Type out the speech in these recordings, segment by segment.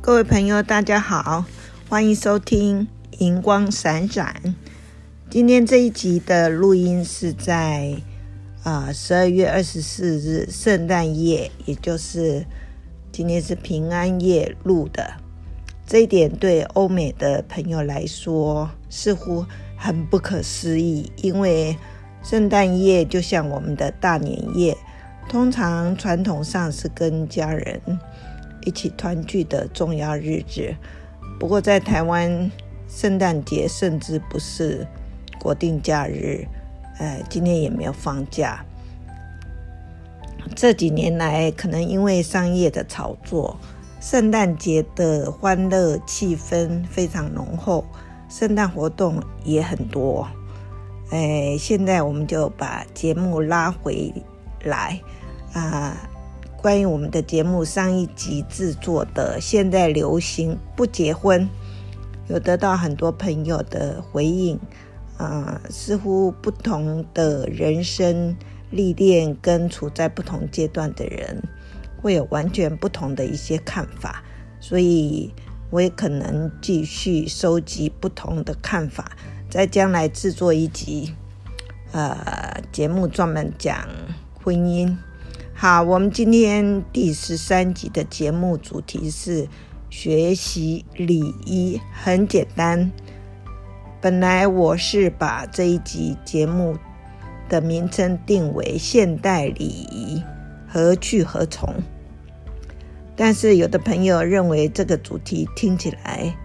各位朋友，大家好，欢迎收听《银光闪闪》。今天这一集的录音是在啊十二月二十四日圣诞夜，也就是今天是平安夜录的。这一点对欧美的朋友来说似乎很不可思议，因为圣诞夜就像我们的大年夜，通常传统上是跟家人。一起团聚的重要日子。不过，在台湾，圣诞节甚至不是国定假日，呃，今天也没有放假。这几年来，可能因为商业的炒作，圣诞节的欢乐气氛非常浓厚，圣诞活动也很多。哎，现在我们就把节目拉回来啊。关于我们的节目上一集制作的《现在流行不结婚》，有得到很多朋友的回应。啊、似乎不同的人生历练跟处在不同阶段的人，会有完全不同的一些看法。所以，我也可能继续收集不同的看法，在将来制作一集，呃，节目专门讲婚姻。好，我们今天第十三集的节目主题是学习礼仪很简单。本来我是把这一集节目的名称定为“现代礼仪何去何从”，但是有的朋友认为这个主题听起来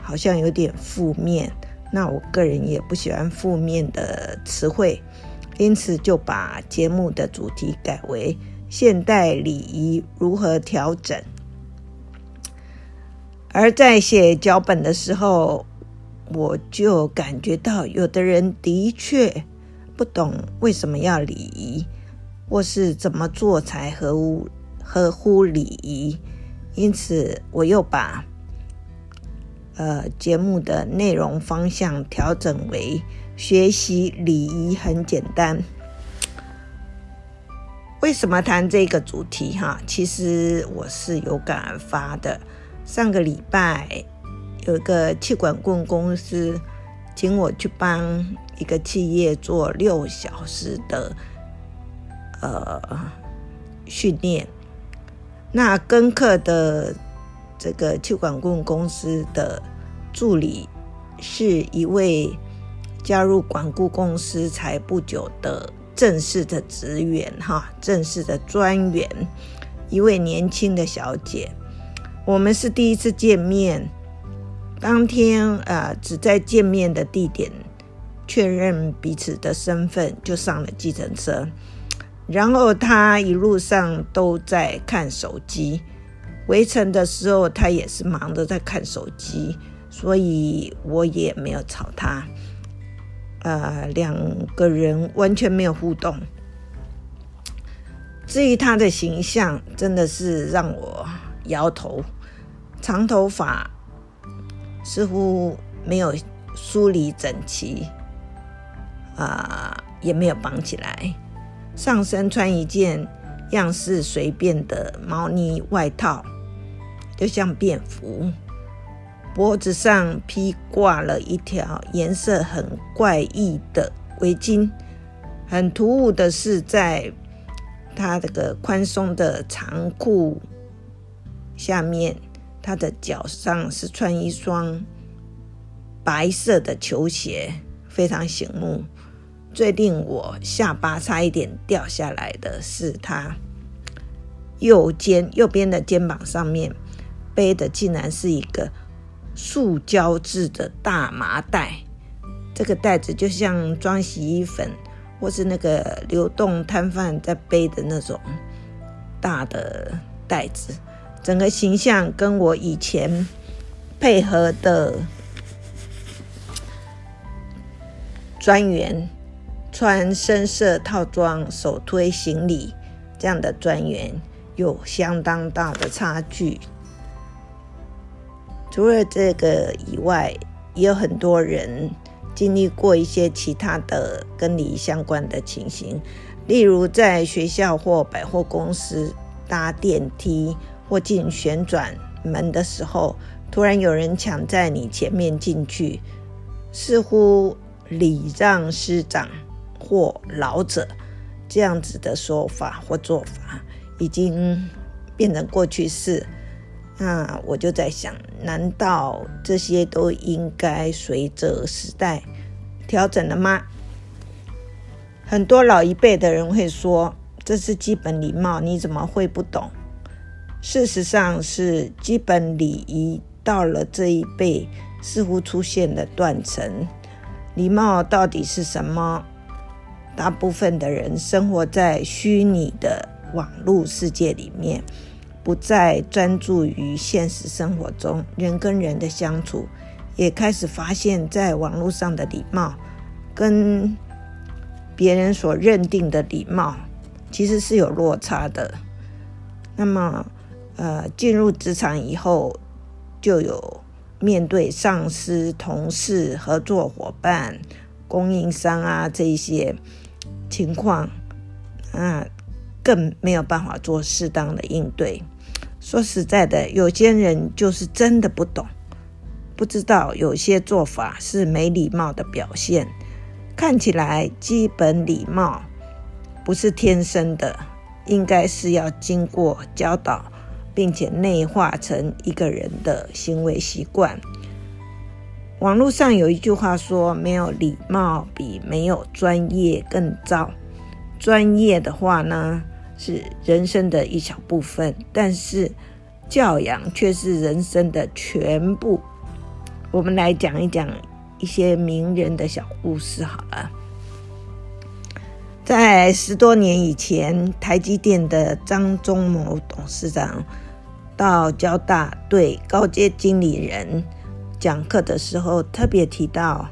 好像有点负面，那我个人也不喜欢负面的词汇，因此就把节目的主题改为。现代礼仪如何调整？而在写脚本的时候，我就感觉到，有的人的确不懂为什么要礼仪，或是怎么做才合乎合乎礼仪。因此，我又把呃节目的内容方向调整为学习礼仪很简单。为什么谈这个主题？哈，其实我是有感而发的。上个礼拜有一个气管棍公司请我去帮一个企业做六小时的呃训练。那跟课的这个气管棍公司的助理是一位加入管顾公司才不久的。正式的职员哈，正式的专员，一位年轻的小姐，我们是第一次见面。当天呃，只在见面的地点确认彼此的身份，就上了计程车。然后他一路上都在看手机，回程的时候他也是忙着在看手机，所以我也没有吵他。呃，两个人完全没有互动。至于他的形象，真的是让我摇头。长头发似乎没有梳理整齐，啊、也没有绑起来。上身穿一件样式随便的毛呢外套，就像便服。脖子上披挂了一条颜色很怪异的围巾，很突兀的是，在他这个宽松的长裤下面，他的脚上是穿一双白色的球鞋，非常醒目。最令我下巴差一点掉下来的是，他右肩右边的肩膀上面背的竟然是一个。塑胶制的大麻袋，这个袋子就像装洗衣粉或是那个流动摊贩在背的那种大的袋子，整个形象跟我以前配合的专员穿深色套装、手推行李这样的专员有相当大的差距。除了这个以外，也有很多人经历过一些其他的跟你相关的情形，例如在学校或百货公司搭电梯或进旋转门的时候，突然有人抢在你前面进去，似乎礼让师长或老者这样子的说法或做法，已经变成过去式。那我就在想，难道这些都应该随着时代调整了吗？很多老一辈的人会说，这是基本礼貌，你怎么会不懂？事实上是基本礼仪到了这一辈，似乎出现了断层。礼貌到底是什么？大部分的人生活在虚拟的网络世界里面，不再专注于现实生活中人跟人的相处，也开始发现，在网络上的礼貌跟别人所认定的礼貌其实是有落差的。那么，呃，进入职场以后，就有面对上司、同事、合作伙伴、供应商啊这一些情况，啊，更没有办法做适当的应对。说实在的，有些人就是真的不懂，不知道有些做法是没礼貌的表现。看起来基本礼貌不是天生的，应该是要经过教导。并且内化成一个人的行为习惯。网络上有一句话说：“没有礼貌比没有专业更糟。”专业的话呢，是人生的一小部分，但是教养却是人生的全部。我们来讲一讲一些名人的小故事好了。在十多年以前，台积电的张忠谋董事长。到交大对高阶经理人讲课的时候，特别提到，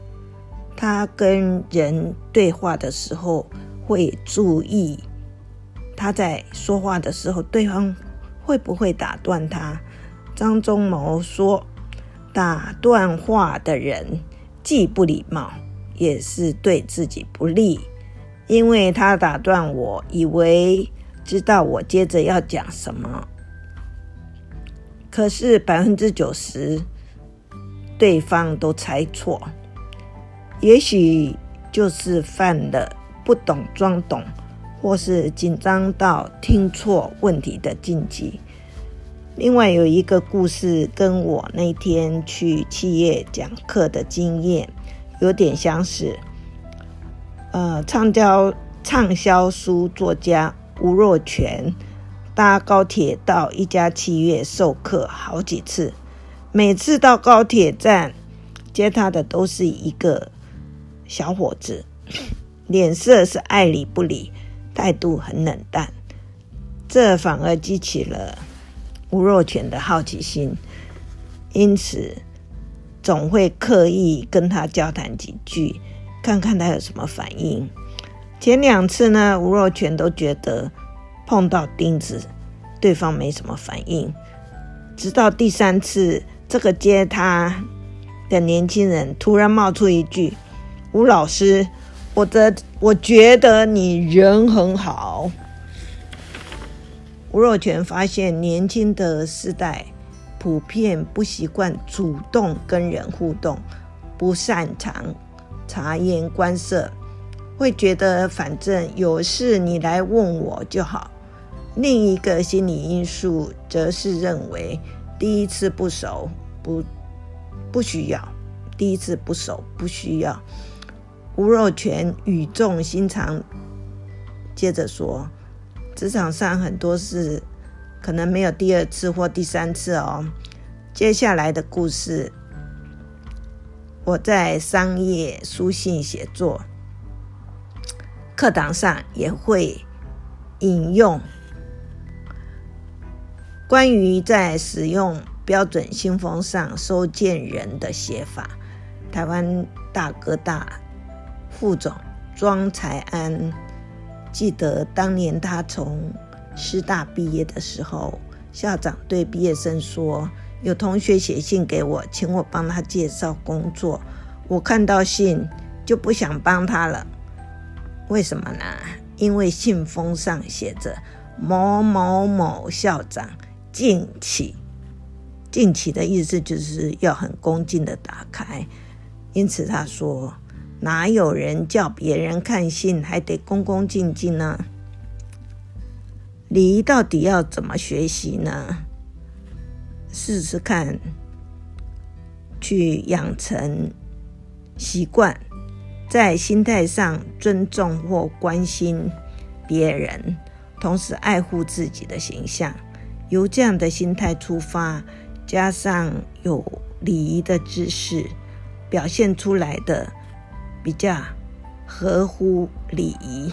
他跟人对话的时候会注意他在说话的时候，对方会不会打断他。张忠谋说，打断话的人既不礼貌，也是对自己不利，因为他打断我，以为知道我接着要讲什么。可是百分之九十，对方都猜错，也许就是犯了不懂装懂，或是紧张到听错问题的禁忌。另外有一个故事，跟我那天去企业讲课的经验有点相似。呃，畅销畅销书作家吴若权。搭高铁到一家企业授课好几次，每次到高铁站接他的都是一个小伙子，脸色是爱理不理，态度很冷淡，这反而激起了吴若权的好奇心，因此总会刻意跟他交谈几句，看看他有什么反应。前两次呢，吴若权都觉得。碰到钉子，对方没什么反应。直到第三次，这个接他的年轻人突然冒出一句：“吴老师，我的我觉得你人很好。”吴若权发现年轻的世代普遍不习惯主动跟人互动，不擅长察言观色，会觉得反正有事你来问我就好。另一个心理因素，则是认为第一次不熟不不需要，第一次不熟不需要。吴若权语重心长，接着说：职场上很多事可能没有第二次或第三次哦。接下来的故事，我在商业书信写作课堂上也会引用。关于在使用标准信封上收件人的写法，台湾大哥大副总庄才安记得当年他从师大毕业的时候，校长对毕业生说：“有同学写信给我，请我帮他介绍工作。我看到信就不想帮他了，为什么呢？因为信封上写着。”某某某校长敬启。敬启的意思就是要很恭敬的打开。因此他说，哪有人叫别人看信还得恭恭敬敬呢？礼仪到底要怎么学习呢？试试看，去养成习惯，在心态上尊重或关心别人，同时爱护自己的形象。由这样的心态出发，加上有礼仪的知识，表现出来的比较合乎礼仪，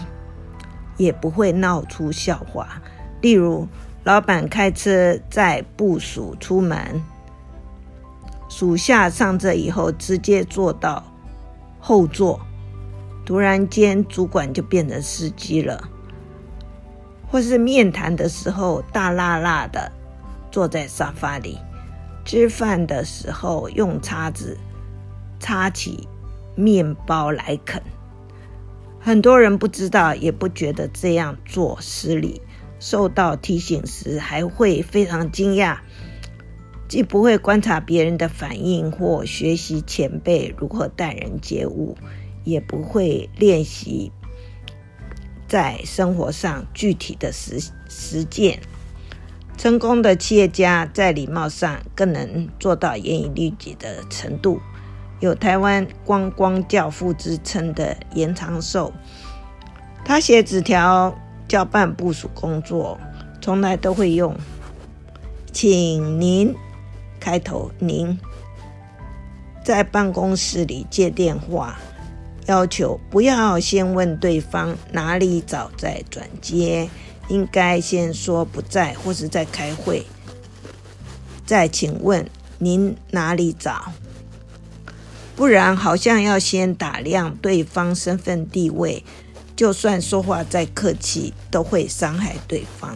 也不会闹出笑话。例如，老板开车载部属出门，属下上车以后直接坐到后座，突然间主管就变成司机了；或是面谈的时候大辣辣的坐在沙发里，吃饭的时候用叉子叉起面包来啃。很多人不知道，也不觉得这样做失礼。受到提醒时，还会非常惊讶，既不会观察别人的反应或学习前辈如何待人接物，也不会练习在生活上具体的实实践。成功的企业家在礼貌上更能做到严以律己的程度。有台湾观光教父之称的严长寿，他写纸条。交办部署工作，从来都会用“请您”开头。您在办公室里接电话，要求不要先问对方哪里找再转接，应该先说不在或是在开会，再请问您哪里找，不然好像要先打量对方身份地位。就算说话再客气，都会伤害对方。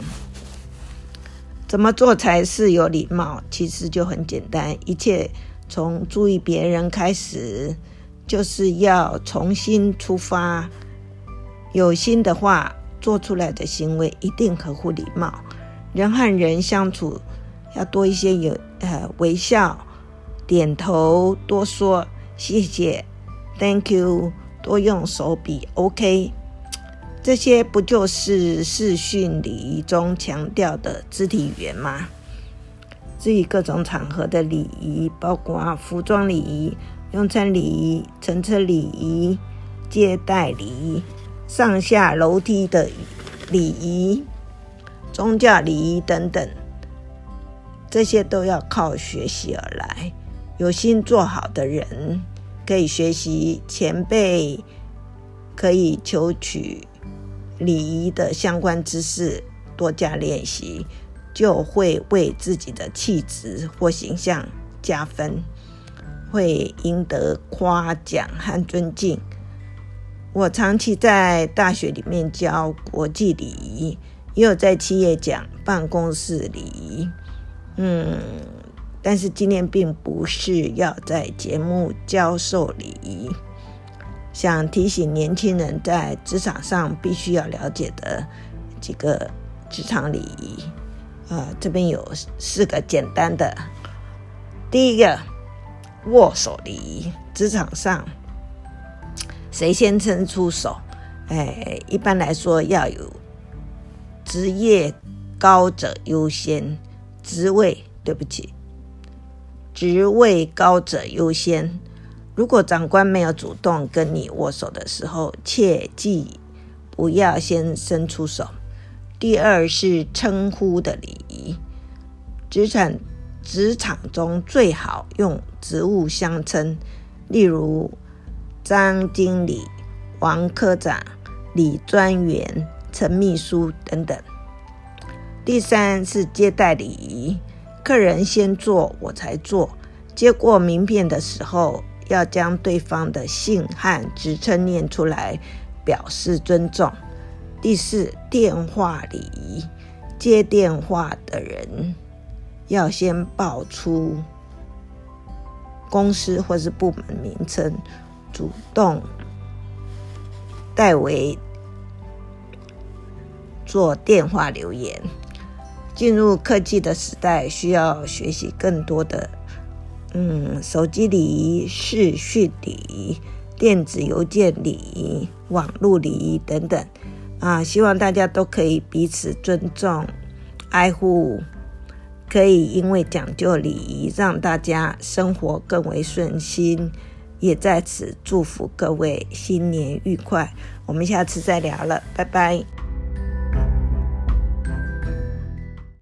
怎么做才是有礼貌？其实就很简单，一切从注意别人开始，就是要从心出发。有心的话，做出来的行为一定合乎礼貌。人和人相处，要多一些有呃微笑、点头，多说谢谢、Thank you，多用手比 OK。这些不就是视讯礼仪中强调的肢体语言吗？至于各种场合的礼仪，包括服装礼仪、用餐礼仪、乘车礼仪、接待礼仪、上下楼梯的礼仪、宗教礼仪等等，这些都要靠学习而来。有心做好的人，可以学习前辈，可以求取。礼仪的相关知识，多加练习，就会为自己的气质或形象加分，会赢得夸奖和尊敬。我长期在大学里面教国际礼仪，也有在企业讲办公室礼仪。嗯，但是今天并不是要在节目教授礼仪。想提醒年轻人在职场上必须要了解的几个职场礼仪，呃，这边有四个简单的。第一个，握手礼仪。职场上谁先伸出手？哎，一般来说要有职业高者优先，职位，对不起，职位高者优先。如果长官没有主动跟你握手的时候，切记不要先伸出手。第二是称呼的礼仪，职场职场中最好用职务相称，例如张经理、王科长、李专员、陈秘书等等。第三是接待礼仪，客人先坐我才坐，接过名片的时候。要将对方的姓和职称念出来，表示尊重。第四，电话礼仪，接电话的人要先报出公司或是部门名称，主动代为做电话留言。进入科技的时代，需要学习更多的，嗯，手机礼仪、视讯礼仪、电子邮件礼仪、网络礼仪等等。啊，希望大家都可以彼此尊重、爱护，可以因为讲究礼仪，让大家生活更为顺心。也在此祝福各位新年愉快。我们下次再聊了，拜拜。